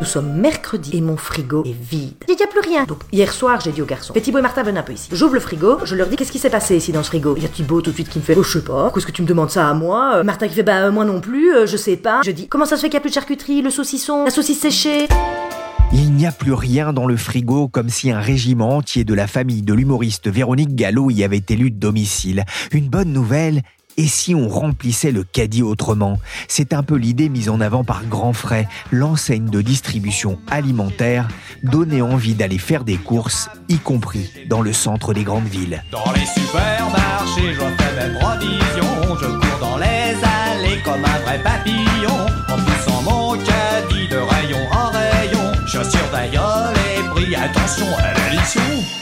Nous sommes mercredi et mon frigo est vide. Il n'y a plus rien. Donc hier soir, j'ai dit aux garçons, fais Thibaut et Martha, venez un peu ici. J'ouvre le frigo, je leur dis qu'est-ce qui s'est passé ici dans ce frigo? Il y a Thibaut tout de suite qui me fait, oh je sais pas, qu'est-ce que tu me demandes ça à moi? Euh, Martha qui fait, bah euh, moi non plus, euh, je sais pas. Je dis, comment ça se fait qu'il n'y a plus de charcuterie, le saucisson, la saucisse séchée? Il n'y a plus rien dans le frigo comme si un régiment entier de la famille de l'humoriste Véronique Gallo y avait élu domicile. Une bonne nouvelle et si on remplissait le caddie autrement? C'est un peu l'idée mise en avant par Grand Frais, l'enseigne de distribution alimentaire, donner envie d'aller faire des courses, y compris dans le centre des grandes villes. Dans les supermarchés, je fais mes provisions. Je cours dans les allées comme un vrai papillon. En poussant mon caddie de rayon en rayon. Je surveille les prix, attention à l'addition.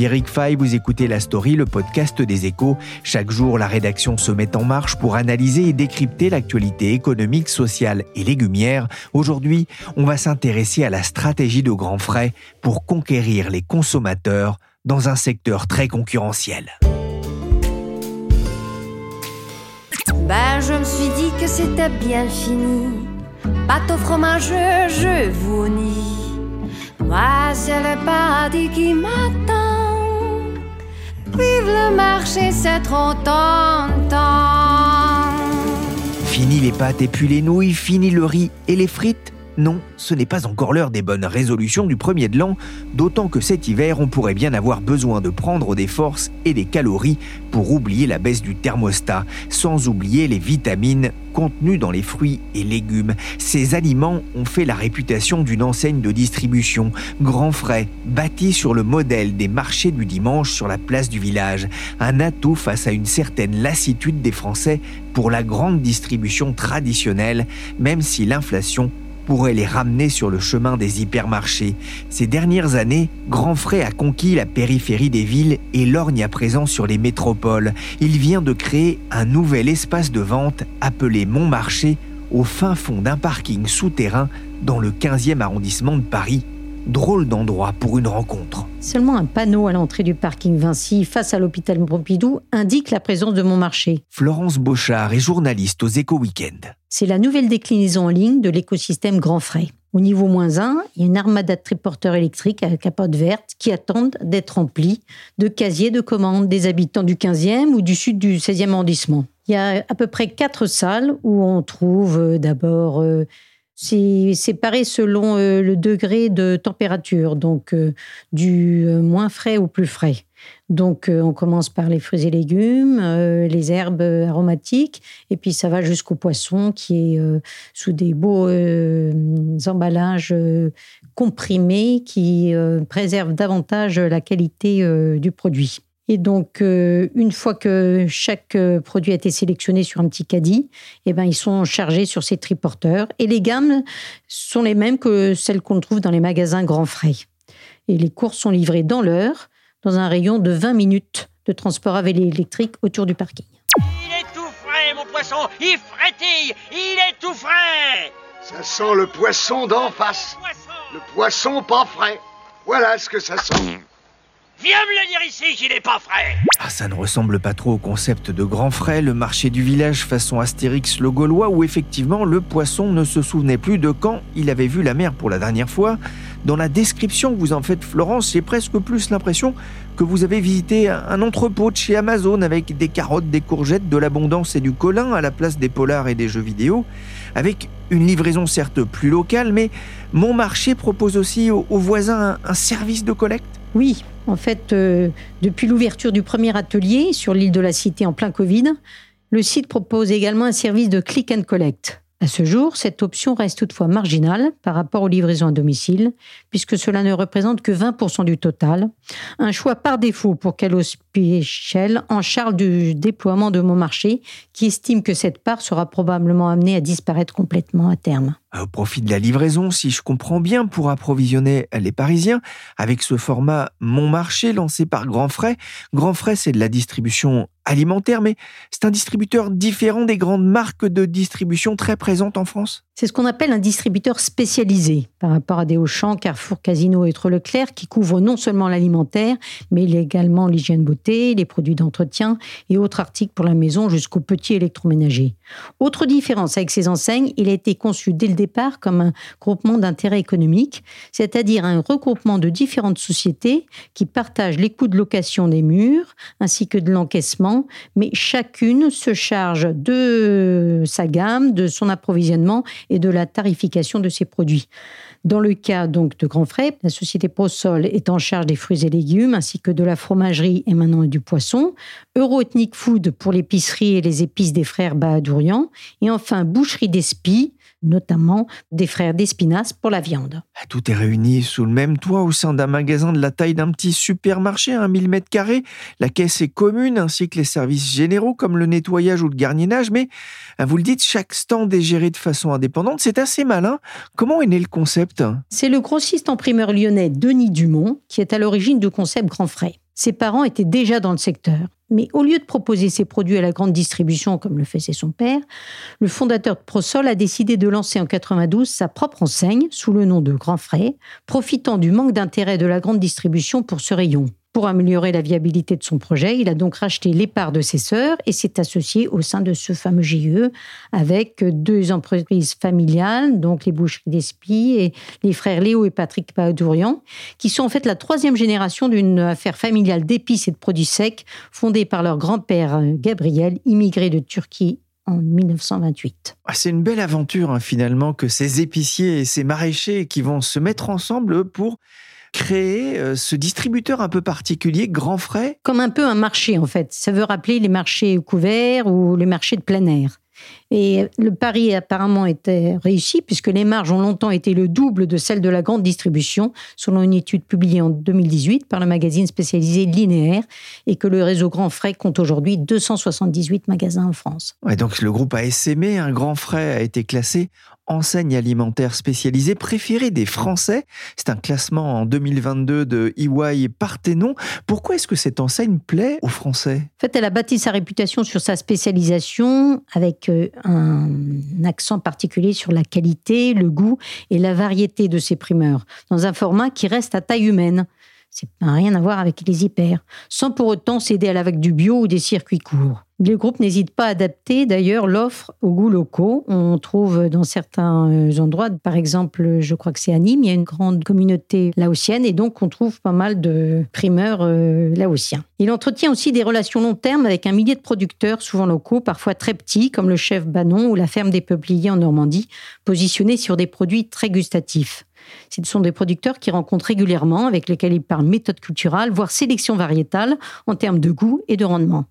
Pierrick Fay, vous écoutez La Story, le podcast des échos. Chaque jour, la rédaction se met en marche pour analyser et décrypter l'actualité économique, sociale et légumière. Aujourd'hui, on va s'intéresser à la stratégie de Grand Frais pour conquérir les consommateurs dans un secteur très concurrentiel. Ben, je me suis dit que c'était bien fini. Pâte au fromage, je vous nie. Moi, c'est le paradis qui m'attend. Marché, c'est trop tentant. Fini les pâtes et puis les nouilles, fini le riz et les frites Non, ce n'est pas encore l'heure des bonnes résolutions du premier de l'an, d'autant que cet hiver, on pourrait bien avoir besoin de prendre des forces et des calories pour oublier la baisse du thermostat, sans oublier les vitamines contenues dans les fruits et légumes. Ces aliments ont fait la réputation d'une enseigne de distribution, grand frais, bâtie sur le modèle des marchés du dimanche sur la place du village, un atout face à une certaine lassitude des Français pour la grande distribution traditionnelle, même si l'inflation pourrait les ramener sur le chemin des hypermarchés. Ces dernières années, Grand Frais a conquis la périphérie des villes et lorgne à présent sur les métropoles. Il vient de créer un nouvel espace de vente appelé Montmarché au fin fond d'un parking souterrain dans le 15e arrondissement de Paris. Drôle d'endroit pour une rencontre. Seulement un panneau à l'entrée du parking Vinci, face à l'hôpital Pompidou, indique la présence de mon marché. Florence Beauchard est journaliste aux Éco Weekend. C'est la nouvelle déclinaison en ligne de l'écosystème Grand Frais. Au niveau moins 1, il y a une armada de triporteurs électriques à capote verte qui attendent d'être remplis de casiers de commandes des habitants du 15e ou du sud du 16e arrondissement. Il y a à peu près quatre salles où on trouve euh, d'abord euh, c'est séparé selon euh, le degré de température, donc euh, du euh, moins frais au plus frais. Donc on commence par les fruits et légumes, les herbes aromatiques, et puis ça va jusqu'au poisson qui est sous des beaux emballages comprimés qui préservent davantage la qualité du produit. Et donc, euh, une fois que chaque euh, produit a été sélectionné sur un petit caddie, eh ben, ils sont chargés sur ces triporteurs. Et les gammes sont les mêmes que celles qu'on trouve dans les magasins Grand Frais. Et les courses sont livrées dans l'heure, dans un rayon de 20 minutes de transport à vélo électrique autour du parking. Il est tout frais, mon poisson Il frétille Il est tout frais Ça sent le poisson d'en face. Le poisson pas frais. Voilà ce que ça sent. Viens me le dire ici qu'il est pas frais Ah, ça ne ressemble pas trop au concept de Grand Frais, le marché du village façon Astérix le Gaulois, où effectivement le poisson ne se souvenait plus de quand il avait vu la mer pour la dernière fois. Dans la description que vous en faites, Florence, j'ai presque plus l'impression que vous avez visité un entrepôt de chez Amazon avec des carottes, des courgettes, de l'abondance et du colin à la place des polars et des jeux vidéo, avec une livraison certes plus locale, mais mon marché propose aussi aux, voisins un service de collecte. Oui, en fait, euh, depuis l'ouverture du premier atelier sur l'île de la Cité en plein Covid, le site propose également un service de click and collect. À ce jour, cette option reste toutefois marginale par rapport aux livraisons à domicile, puisque cela ne représente que 20% du total. Un choix par défaut pour Carlos Pichel, en charge du déploiement de mon marché, qui estime que cette part sera probablement amenée à disparaître complètement à terme. Au profit de la livraison, si je comprends bien, pour approvisionner les Parisiens, avec ce format Mon Marché lancé par Grand Frais. Grand Frais, c'est de la distribution alimentaire, mais c'est un distributeur différent des grandes marques de distribution très présentes en France C'est ce qu'on appelle un distributeur spécialisé par rapport à des Auchan, Carrefour, Casino et Leclerc qui couvrent non seulement l'alimentaire, mais également l'hygiène beauté, les produits d'entretien et autres articles pour la maison jusqu'aux petits électroménagers. Autre différence avec ces enseignes, il a été conçu dès le départ comme un groupement d'intérêt économique, c'est-à-dire un regroupement de différentes sociétés qui partagent les coûts de location des murs ainsi que de l'encaissement mais chacune se charge de sa gamme, de son approvisionnement et de la tarification de ses produits. Dans le cas donc de Grand Frais, la société ProSol est en charge des fruits et légumes ainsi que de la fromagerie et maintenant du poisson. Euroethnic Food pour l'épicerie et les épices des frères Bahadourian. Et enfin Boucherie d'Espie notamment des frères d'Espinasse pour la viande. Ah, tout est réuni sous le même toit au sein d'un magasin de la taille d'un petit supermarché, un 1000 mètres carrés. La caisse est commune ainsi que les services généraux comme le nettoyage ou le garninage, mais ah, vous le dites, chaque stand est géré de façon indépendante. C'est assez malin. Comment est né le concept? C'est le grossiste en primeur lyonnais Denis Dumont qui est à l'origine du concept Grand Frais. Ses parents étaient déjà dans le secteur. Mais au lieu de proposer ses produits à la grande distribution comme le faisait son père, le fondateur de Prosol a décidé de lancer en 92 sa propre enseigne sous le nom de Grand Frais, profitant du manque d'intérêt de la grande distribution pour ce rayon. Pour améliorer la viabilité de son projet, il a donc racheté les parts de ses sœurs et s'est associé au sein de ce fameux GIE avec deux entreprises familiales, donc les Boucheries d'Espy et les frères Léo et Patrick Padourian, qui sont en fait la troisième génération d'une affaire familiale d'épices et de produits secs fondée par leur grand-père Gabriel, immigré de Turquie en 1928. Ah, c'est une belle aventure hein, finalement que ces épiciers et ces maraîchers qui vont se mettre ensemble pour créer euh, ce distributeur un peu particulier, Grand Frais? Comme un peu un marché en fait. Ça veut rappeler les marchés couverts ou les marchés de plein air. Et le pari apparemment était réussi puisque les marges ont longtemps été le double de celles de la grande distribution, selon une étude publiée en 2018 par le magazine spécialisé Linéaire, et que le réseau Grand Frais compte aujourd'hui 278 magasins en France. Ouais, donc le groupe a essaimé, un Grand Frais a été classé enseigne alimentaire spécialisée préférée des Français. C'est un classement en 2022 de EY Parthénon. Pourquoi est-ce que cette enseigne plaît aux Français? En fait, elle a bâti sa réputation sur sa spécialisation avec euh, un accent particulier sur la qualité, le goût et la variété de ses primeurs, dans un format qui reste à taille humaine. C'est rien à voir avec les hyper, sans pour autant céder à la vague du bio ou des circuits courts. Le groupe n'hésite pas à adapter d'ailleurs l'offre aux goûts locaux. On trouve dans certains euh, endroits, par exemple, je crois que c'est à Nîmes, il y a une grande communauté laotienne et donc on trouve pas mal de primeurs euh, laotiens. Il entretient aussi des relations long terme avec un millier de producteurs, souvent locaux, parfois très petits, comme le chef Banon ou la ferme des Peupliers en Normandie, positionnés sur des produits très gustatifs. Ce sont des producteurs qui rencontrent régulièrement, avec lesquels ils parlent méthode culturelle, voire sélection variétale en termes de goût et de rendement.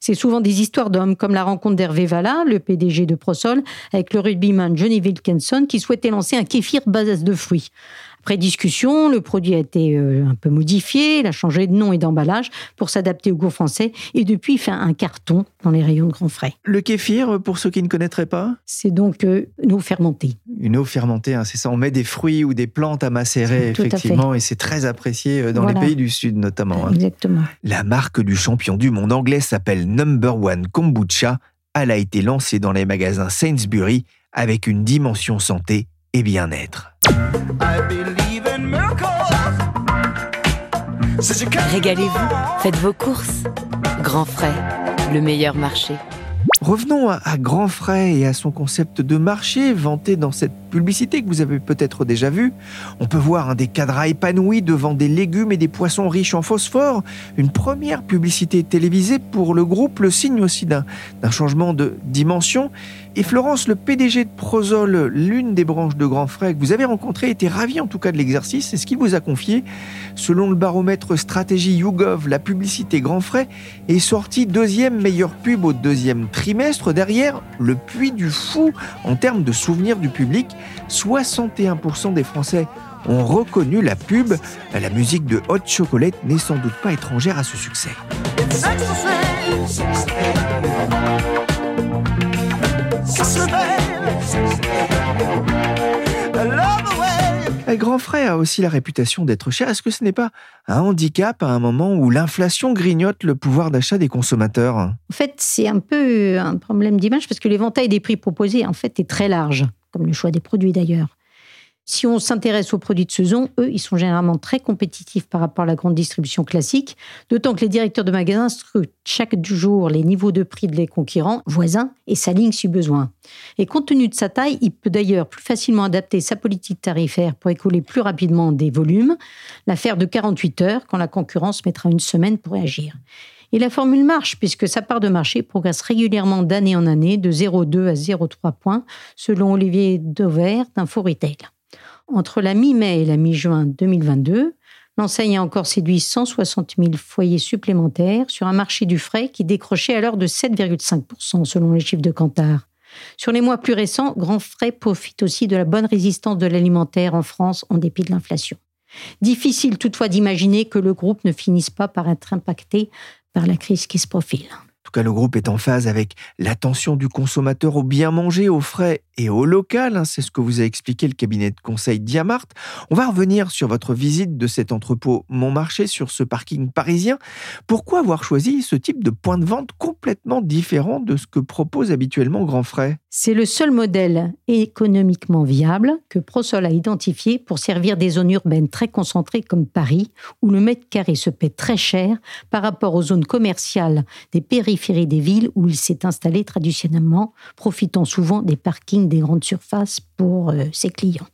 C'est souvent des histoires d'hommes, comme la rencontre d'Hervé Valla, le PDG de Prosol, avec le rugbyman Johnny Wilkinson, qui souhaitait lancer un kéfir base de fruits. Après discussion, le produit a été euh, un peu modifié, il a changé de nom et d'emballage pour s'adapter au goût français et depuis il fait un carton dans les rayons de Grand Frais. Le kéfir, pour ceux qui ne connaîtraient pas? C'est donc euh, une eau fermentée. Une eau fermentée, hein, c'est ça. On met des fruits ou des plantes à macérer, effectivement, et c'est très apprécié euh, dans les pays du Sud notamment. Hein. Exactement. La marque du champion du monde anglais s'appelle Number One Kombucha. Elle a été lancée dans les magasins Sainsbury avec une dimension santé bien-être. Régalez-vous, faites vos courses. Grand frais, le meilleur marché. Revenons à, Grand Frais et à son concept de marché vanté dans cette publicité que vous avez peut-être déjà vue. On peut voir des cadres épanouis devant des légumes et des poissons riches en phosphore. Une première publicité télévisée pour le groupe, le signe aussi d'un changement de dimension. Et Florence, le PDG de Prozol, l'une des branches de Grand Frais que vous avez rencontré, était ravi en tout cas de l'exercice. C'est ce qu'il vous a confié. Selon le baromètre stratégie YouGov, la publicité Grand Frais est sortie deuxième meilleure pub au deuxième trimestre derrière le puits du fou en termes de souvenirs du public. 61% des Français ont reconnu la pub. La musique de Hot Chocolate n'est sans doute pas étrangère à ce succès. Grand Frais a aussi la réputation d'être cher. Est-ce que ce n'est pas un handicap à un moment où l'inflation grignote le pouvoir d'achat des consommateurs? En fait, c'est un peu un problème d'image parce que l'éventail des prix proposés en fait est très large, comme le choix des produits d'ailleurs. Si on s'intéresse aux produits de saison, eux, ils sont généralement très compétitifs par rapport à la grande distribution classique, d'autant que les directeurs de magasins scrutent chaque jour les niveaux de prix de les concurrents voisins et s'alignent si besoin. Et compte tenu de sa taille, il peut d'ailleurs plus facilement adapter sa politique tarifaire pour écouler plus rapidement des volumes, l'affaire de 48 heures quand la concurrence mettra une semaine pour réagir. Et la formule marche puisque sa part de marché progresse régulièrement d'année en année de 0,2 à 0,3 points selon Olivier Dover d'Info Retail. Entre la mi-mai et la mi-juin 2022, l'enseigne a encore séduit 160 000 foyers supplémentaires sur un marché du frais qui décrochait alors de 7,5% selon les chiffres de Kantar. Sur les mois plus récents, Grand Frais profite aussi de la bonne résistance de l'alimentaire en France en dépit de l'inflation. Difficile toutefois d'imaginer que le groupe ne finisse pas par être impacté par la crise qui se profile. En tout cas, le groupe est en phase avec l'attention du consommateur au bien manger, au frais et au local. Hein. C'est ce que vous a expliqué le cabinet de conseil Diamart. On va revenir sur votre visite de cet entrepôt Montmarché, sur ce parking parisien. Pourquoi avoir choisi ce type de point de vente complètement différent de ce que propose habituellement Grand Frais? C'est le seul modèle économiquement viable que Prosol a identifié pour servir des zones urbaines très concentrées comme Paris, où le mètre carré se paie très cher par rapport aux zones commerciales des périphéries des villes où il s'est installé traditionnellement, profitant souvent des parkings des grandes surfaces pour euh, ses clients.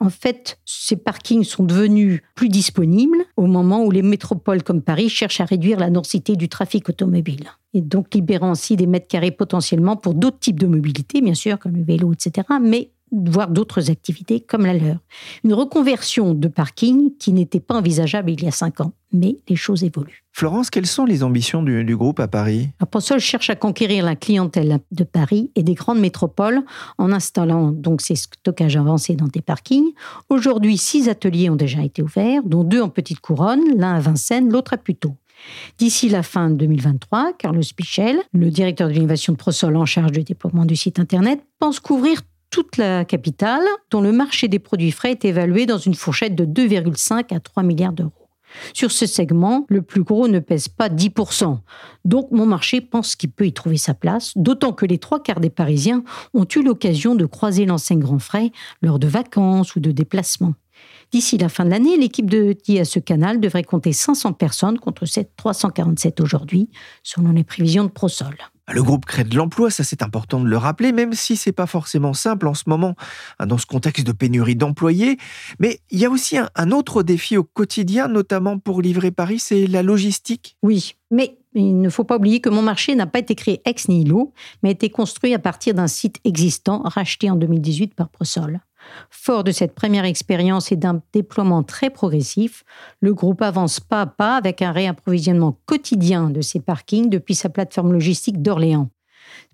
En fait, ces parkings sont devenus plus disponibles au moment où les métropoles comme Paris cherchent à réduire la densité du trafic automobile. Et donc libérant ainsi des mètres carrés potentiellement pour d'autres types de mobilité, bien sûr, comme le vélo, etc., mais voire d'autres activités comme la leur. Une reconversion de parking qui n'était pas envisageable il y a cinq ans, mais les choses évoluent. Florence, quelles sont les ambitions du, groupe à Paris? Apostol cherche à conquérir la clientèle de Paris et des grandes métropoles en installant donc ses stockages avancés dans des parkings. Aujourd'hui, six ateliers ont déjà été ouverts, dont deux en petite couronne, l'un à Vincennes, l'autre à Puteaux. D'ici la fin 2023, Carlos Pichel, le directeur de l'innovation de Prosol en charge du déploiement du site Internet, pense couvrir toute la capitale, dont le marché des produits frais est évalué dans une fourchette de 2,5 à 3 milliards d'euros. Sur ce segment, le plus gros ne pèse pas 10%. Donc mon marché pense qu'il peut y trouver sa place, d'autant que les trois quarts des Parisiens ont eu l'occasion de croiser l'enseigne Grand Frais lors de vacances ou de déplacements. D'ici la fin de l'année, l'équipe de à ce canal devrait compter 500 personnes contre 347 aujourd'hui, selon les prévisions de Prosol. Le groupe crée de l'emploi, ça c'est important de le rappeler, même si c'est pas forcément simple en ce moment, hein, dans ce contexte de pénurie d'employés. Mais il y a aussi un, autre défi au quotidien, notamment pour livrer Paris, c'est la logistique. Oui, mais il ne faut pas oublier que mon marché n'a pas été créé ex nihilo, mais a été construit à partir d'un site existant racheté en 2018 par Prosol. Fort de cette première expérience et d'un déploiement très progressif, le groupe avance pas à pas avec un réapprovisionnement quotidien de ses parkings depuis sa plateforme logistique d'Orléans.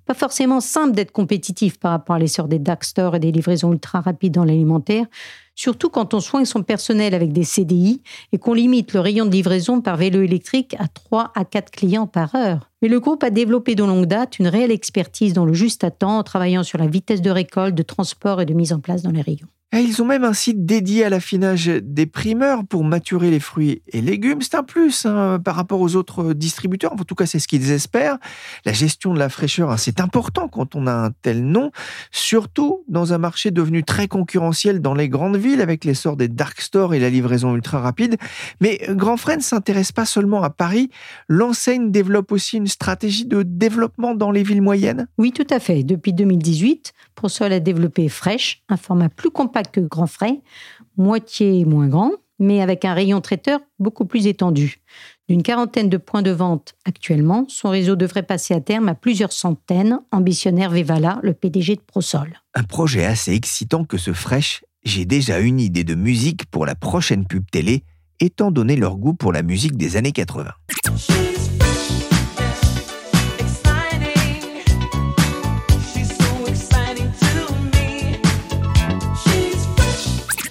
Pas forcément simple d'être compétitif par rapport à l'essor des dark stores et des livraisons ultra rapides dans l'alimentaire, surtout quand on soigne son personnel avec des CDI et qu'on limite le rayon de livraison par vélo électrique à 3 à 4 clients par heure. Mais le groupe a développé de longue date une réelle expertise dans le juste à temps en travaillant sur la vitesse de récolte, de transport et de mise en place dans les rayons. Eh, ils ont même un site dédié à l'affinage des primeurs pour maturer les fruits et légumes. C'est un plus hein, par rapport aux autres distributeurs. En tout cas, c'est ce qu'ils espèrent. La gestion de la fraîcheur, hein, c'est important quand on a un tel nom, surtout dans un marché devenu très concurrentiel dans les grandes villes avec l'essor des dark stores et la livraison ultra rapide. Mais Grand Frais ne s'intéresse pas seulement à Paris. L'enseigne développe aussi une stratégie de développement dans les villes moyennes. Oui, tout à fait. Depuis 2018, ProSol a développé Fresh, un format plus compact que Grand Frais, moitié moins grand, mais avec un rayon traiteur beaucoup plus étendu. D'une quarantaine de points de vente actuellement, son réseau devrait passer à terme à plusieurs centaines, ambitionnaire Vevala, le PDG de Prosol. Un projet assez excitant que ce Fresh. J'ai déjà une idée de musique pour la prochaine pub télé, étant donné leur goût pour la musique des années 80.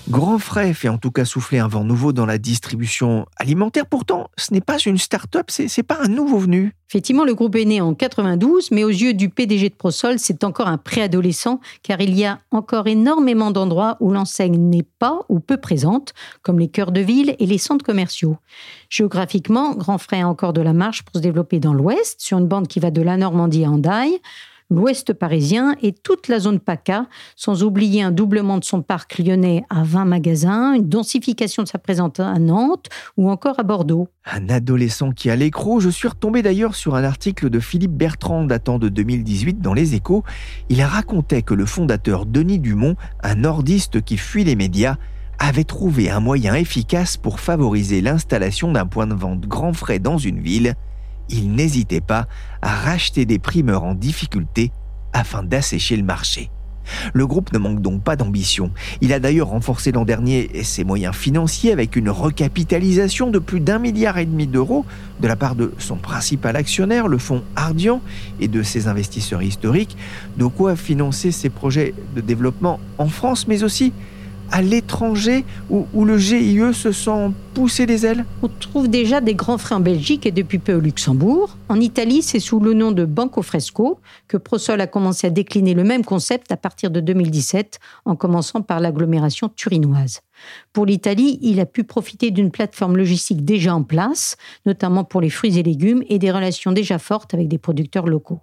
Grand Frais fait en tout cas souffler un vent nouveau dans la distribution alimentaire. Pourtant, ce n'est pas une start-up, c'est n'est pas un nouveau venu. Effectivement, le groupe est né en 92, mais aux yeux du PDG de Prosol, c'est encore un préadolescent, car il y a encore énormément d'endroits où l'enseigne n'est pas ou peu présente, comme les cœurs de ville et les centres commerciaux. Géographiquement, Grand Frais a encore de la marche pour se développer dans l'ouest, sur une bande qui va de la Normandie à Andaille l'ouest parisien et toute la zone PACA, sans oublier un doublement de son parc lyonnais à 20 magasins, une densification de sa présence à Nantes ou encore à Bordeaux. Un adolescent qui a l'écrou, je suis retombé d'ailleurs sur un article de Philippe Bertrand datant de 2018 dans Les Échos. Il racontait que le fondateur Denis Dumont, un nordiste qui fuit les médias, avait trouvé un moyen efficace pour favoriser l'installation d'un point de vente grand frais dans une ville il n'hésitait pas à racheter des primeurs en difficulté afin d'assécher le marché. Le groupe ne manque donc pas d'ambition. Il a d'ailleurs renforcé l'an dernier ses moyens financiers avec une recapitalisation de plus d'un milliard et demi d'euros de la part de son principal actionnaire, le fonds Ardian, et de ses investisseurs historiques, de quoi financer ses projets de développement en France, mais aussi à l'étranger où, le GIE se sent pousser des ailes? On trouve déjà des grands frais en Belgique et depuis peu au Luxembourg. En Italie, c'est sous le nom de Banco Fresco que Prosol a commencé à décliner le même concept à partir de 2017, en commençant par l'agglomération turinoise. Pour l'Italie, il a pu profiter d'une plateforme logistique déjà en place, notamment pour les fruits et légumes, et des relations déjà fortes avec des producteurs locaux.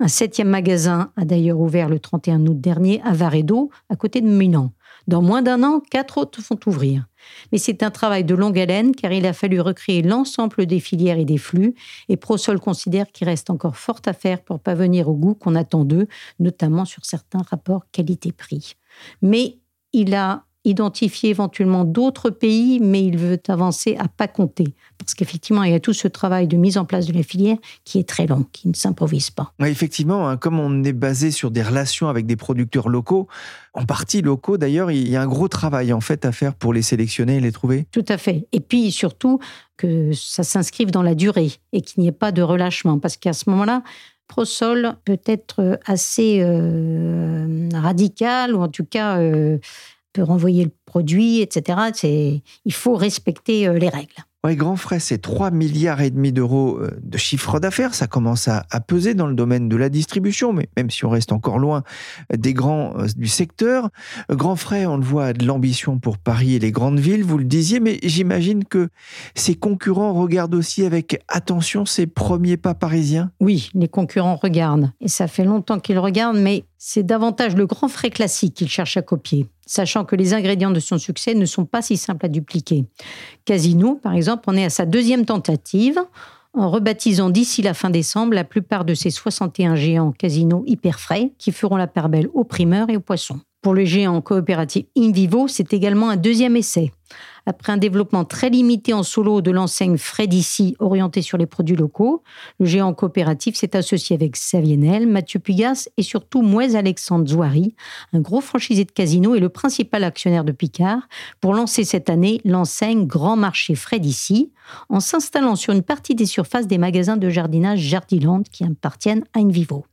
Un septième magasin a d'ailleurs ouvert le 31 août dernier à Varedo, à côté de Milan. Dans moins d'un an, quatre autres font ouvrir. Mais c'est un travail de longue haleine car il a fallu recréer l'ensemble des filières et des flux et ProSol considère qu'il reste encore fort à faire pour parvenir au goût qu'on attend d'eux, notamment sur certains rapports qualité-prix. Mais il a identifier éventuellement d'autres pays, mais il veut avancer à pas compter. Parce qu'effectivement, il y a tout ce travail de mise en place de la filière qui est très long, qui ne s'improvise pas. effectivement, hein, comme on est basé sur des relations avec des producteurs locaux, en partie locaux d'ailleurs, il y a un gros travail en fait à faire pour les sélectionner et les trouver. Tout à fait. Et puis surtout que ça s'inscrive dans la durée et qu'il n'y ait pas de relâchement. Parce qu'à ce moment-là, Prosol peut être assez euh, radical ou en tout cas euh, renvoyer le produit, etc. Il faut respecter euh, les règles. Oui, Grand Frais, c'est 3 milliards et demi d'euros euh, de chiffre d'affaires. Ça commence à, peser dans le domaine de la distribution, mais même si on reste encore loin des grands euh, du secteur. Grand Frais, on le voit, a de l'ambition pour Paris et les grandes villes, vous le disiez, mais j'imagine que ses concurrents regardent aussi avec attention ces premiers pas parisiens. Oui, les concurrents regardent. Et ça fait longtemps qu'ils regardent, mais c'est davantage le Grand Frais classique qu'ils cherchent à copier sachant que les ingrédients de son succès ne sont pas si simples à dupliquer. Casino, par exemple, en est à sa deuxième tentative, en rebaptisant d'ici la fin décembre la plupart de ses 61 géants casinos hyper frais qui feront la part belle aux primeurs et aux poissons. Pour le géant coopératif InVivo, c'est également un deuxième essai. Après un développement très limité en solo de l'enseigne Fred orienté sur les produits locaux, le géant coopératif s'est associé avec Savienel, Mathieu Pugas et surtout Mouez Alexandre Zouari, un gros franchisé de casino et le principal actionnaire de Picard, pour lancer cette année l'enseigne Grand Marché Fred en s'installant sur une partie des surfaces des magasins de jardinage Jardiland qui appartiennent à Invivo.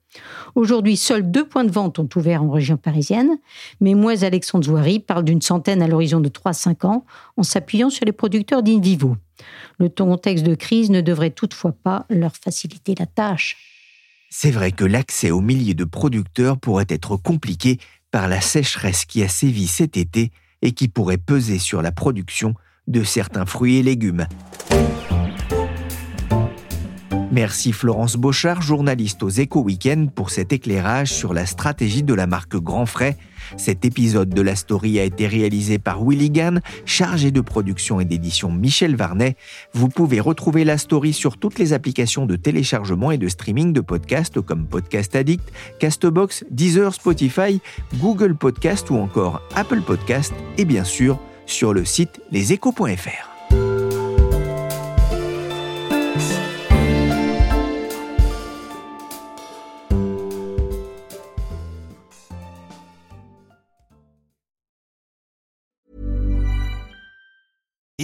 Aujourd'hui, seuls deux points de vente ont ouvert en région parisienne, mais Moise Alexandre Zouari parle d'une centaine à l'horizon de 3-5 ans en s'appuyant sur les producteurs d'Invivo. Le contexte de crise ne devrait toutefois pas leur faciliter la tâche. C'est vrai que l'accès aux milliers de producteurs pourrait être compliqué par la sécheresse qui a sévi cet été et qui pourrait peser sur la production de certains fruits et légumes. Merci Florence Beauchard, journaliste aux Éco Weekend, pour cet éclairage sur la stratégie de la marque Grand Frais. Cet épisode de la story a été réalisé par Willy chargé de production et d'édition Michel Varnet. Vous pouvez retrouver la story sur toutes les applications de téléchargement et de streaming de podcasts comme Podcast Addict, Castbox, Deezer, Spotify, Google Podcast ou encore Apple Podcast et bien sûr sur le site leséchos.fr.